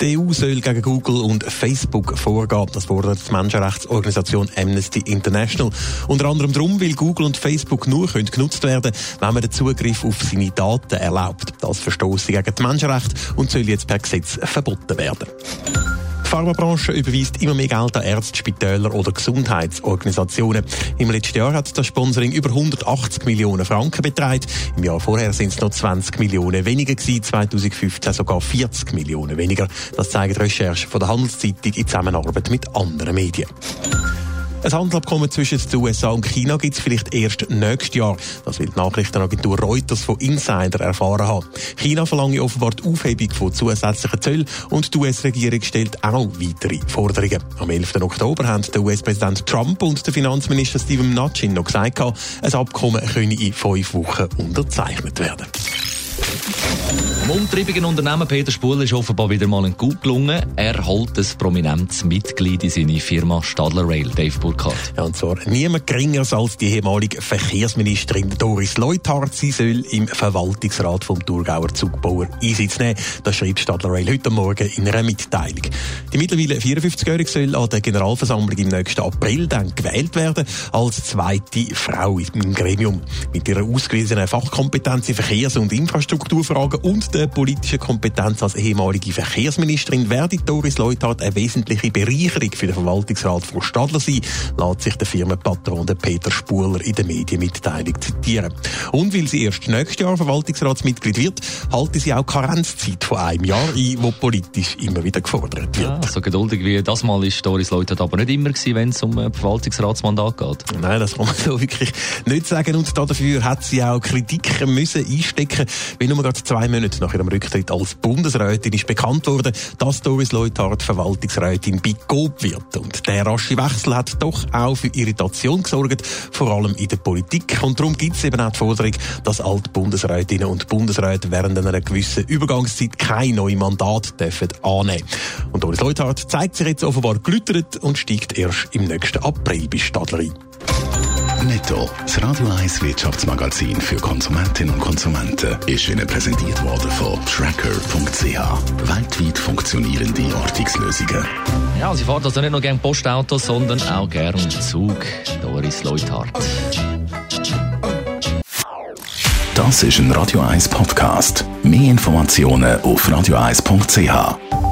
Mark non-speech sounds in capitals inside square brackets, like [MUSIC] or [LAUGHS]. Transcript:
Die EU soll gegen Google und Facebook vorgehen. Das fordert die Menschenrechtsorganisation Amnesty International. Unter anderem darum, weil Google und Facebook nur können genutzt werden wenn man den Zugriff auf seine Daten erlaubt. Das verstoße gegen die Menschenrechte und soll jetzt per Gesetz verboten werden. Die Pharmabranche überweist immer mehr Geld an Ärzte, Spitäler oder Gesundheitsorganisationen. Im letzten Jahr hat das Sponsoring über 180 Millionen Franken betragen. Im Jahr vorher sind es noch 20 Millionen weniger gewesen, 2015 sogar 40 Millionen weniger. Das zeigt Recherche von der Handelszeitung in Zusammenarbeit mit anderen Medien. Ein Handelsabkommen zwischen den USA und China gibt es vielleicht erst nächstes Jahr. Das will die Nachrichtenagentur Reuters von Insider erfahren haben. China verlangt offenbar die Aufhebung von zusätzlichen Zöllen und die US-Regierung stellt auch weitere Forderungen. Am 11. Oktober haben der US-Präsident Trump und der Finanzminister Steven Mnuchin noch gesagt, ein Abkommen könne in fünf Wochen unterzeichnet werden. Dem umtriebigen Unternehmen Peter Spuler ist offenbar wieder mal ein Gut gelungen. Er holt ein prominentes Mitglied in seine Firma Stadler Rail, Dave Burkhardt. Ja, und zwar niemand geringer als die ehemalige Verkehrsministerin Doris Leuthard. Sie soll im Verwaltungsrat vom Thurgauer Zugbauer Einsitz nehmen. Das schreibt Stadler Rail heute Morgen in einer Mitteilung. Die mittlerweile 54-Jährige soll an der Generalversammlung im nächsten April dann gewählt werden als zweite Frau im Gremium. Mit ihrer ausgewiesenen Fachkompetenz in Verkehrs- und Infrastrukturfragen und der politischen Kompetenz als ehemalige Verkehrsministerin werde Doris Leuthard eine wesentliche Bereicherung für den Verwaltungsrat von Stadler sein, lässt sich der Firmenpatron Peter Spuler in der Medienmitteilung zitieren. Und weil sie erst nächstes Jahr Verwaltungsratsmitglied wird, halte sie auch Karenzzeit von einem Jahr ein, wo politisch immer wieder gefordert wird. Ja, so geduldig wie das mal ist Doris Leuthard aber nicht immer gewesen, wenn es um ein Verwaltungsratsmandat geht. Nein, das kann man so [LAUGHS] wirklich nicht sagen. Und dafür hat sie auch Kritiken müssen einstecken, weil nur gerade zwei Monate nach ihrem Rücktritt als Bundesrätin ist bekannt worden, dass Doris Leuthard Verwaltungsrätin bei GOB wird. Und der rasche Wechsel hat doch auch für Irritation gesorgt, vor allem in der Politik. Und darum gibt es eben auch die Forderung, dass alte Bundesrätinnen und Bundesräte während einer gewissen Übergangszeit kein neues Mandat dürfen annehmen. Und Doris Leuthard zeigt sich jetzt offenbar gelüttert und steigt erst im nächsten April bei Stadler ein. Netto, das Radio 1 Wirtschaftsmagazin für Konsumentinnen und Konsumenten, ist Ihnen präsentiert worden von Tracker.ch. Weltweit funktionierende Ortungslösungen. Ja, sie fährt also nicht nur gerne Postautos, sondern auch gerne Zug. Doris Leuthard. Das ist ein Radio 1 Podcast. Mehr Informationen auf radio1.ch.